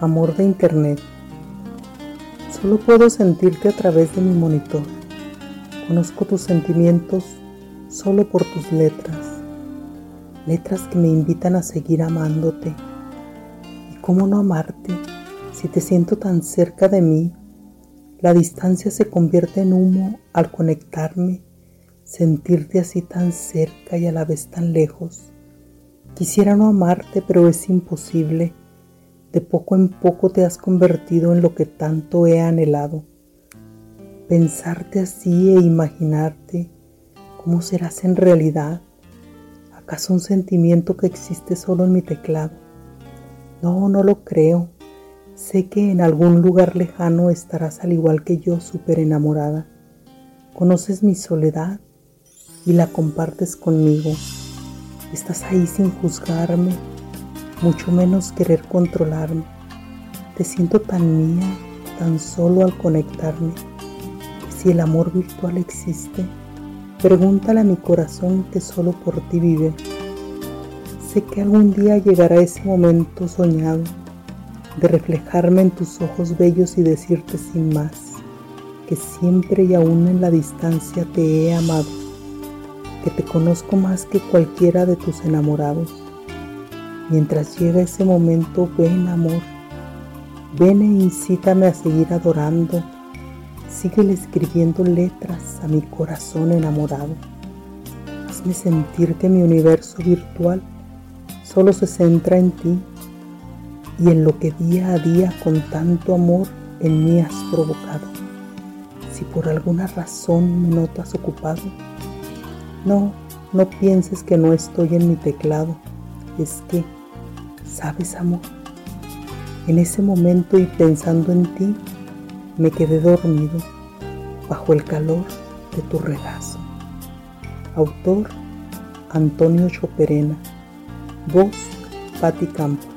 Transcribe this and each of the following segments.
Amor de Internet. Solo puedo sentirte a través de mi monitor. Conozco tus sentimientos solo por tus letras. Letras que me invitan a seguir amándote. ¿Y cómo no amarte si te siento tan cerca de mí? La distancia se convierte en humo al conectarme, sentirte así tan cerca y a la vez tan lejos. Quisiera no amarte, pero es imposible. De poco en poco te has convertido en lo que tanto he anhelado. Pensarte así e imaginarte cómo serás en realidad. ¿Acaso un sentimiento que existe solo en mi teclado? No, no lo creo. Sé que en algún lugar lejano estarás al igual que yo súper enamorada. Conoces mi soledad y la compartes conmigo. Estás ahí sin juzgarme, mucho menos querer controlarme. Te siento tan mía, tan solo al conectarme. si el amor virtual existe, pregúntale a mi corazón que solo por ti vive. Sé que algún día llegará ese momento soñado de reflejarme en tus ojos bellos y decirte sin más que siempre y aún en la distancia te he amado que te conozco más que cualquiera de tus enamorados. Mientras llega ese momento, ven amor, ven e incítame a seguir adorando. Síguele escribiendo letras a mi corazón enamorado. Hazme sentir que mi universo virtual solo se centra en ti y en lo que día a día con tanto amor en mí has provocado. Si por alguna razón me notas ocupado, no, no pienses que no estoy en mi teclado. Es que, ¿sabes, amor? En ese momento y pensando en ti, me quedé dormido bajo el calor de tu regazo. Autor Antonio Choperena. Voz Patti Campos.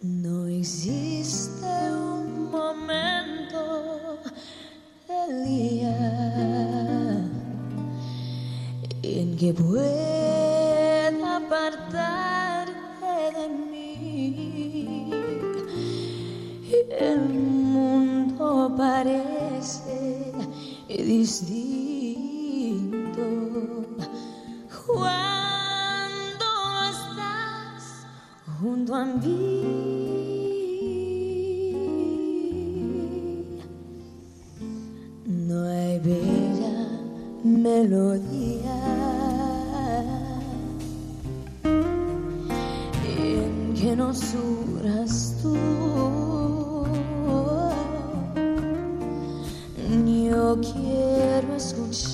No existe un momento del día en que pueda El mundo parece distinto cuando estás junto a mí. No hay bella melodía en que no suras tú. escute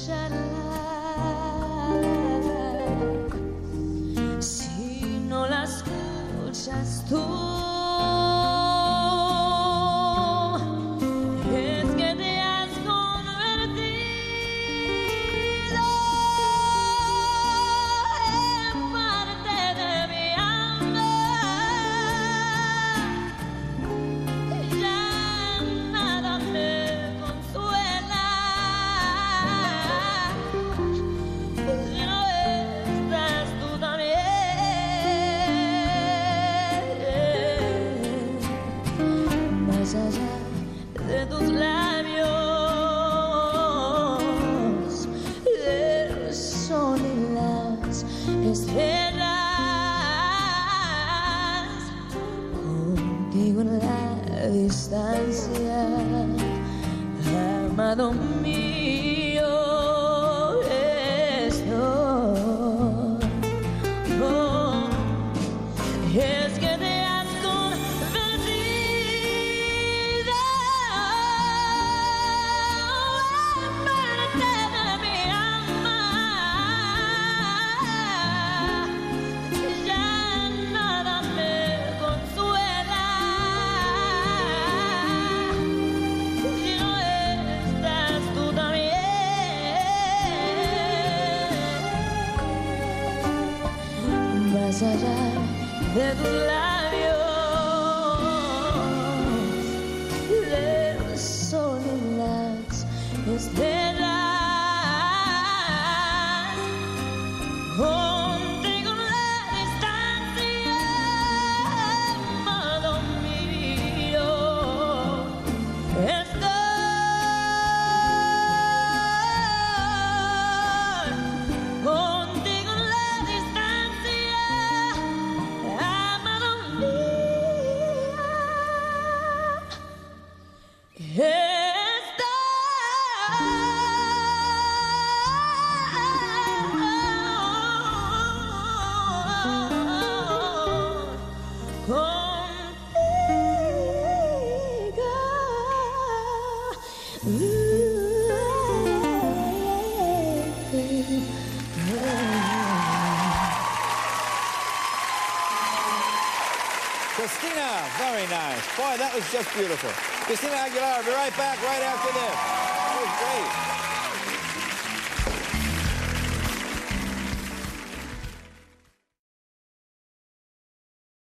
estrellas, contigo en la distancia, amado mío, también. Más allá de tus labios, nice. Boy, that was just beautiful. Christina Aguilar, I'll be right back right after this. That was great.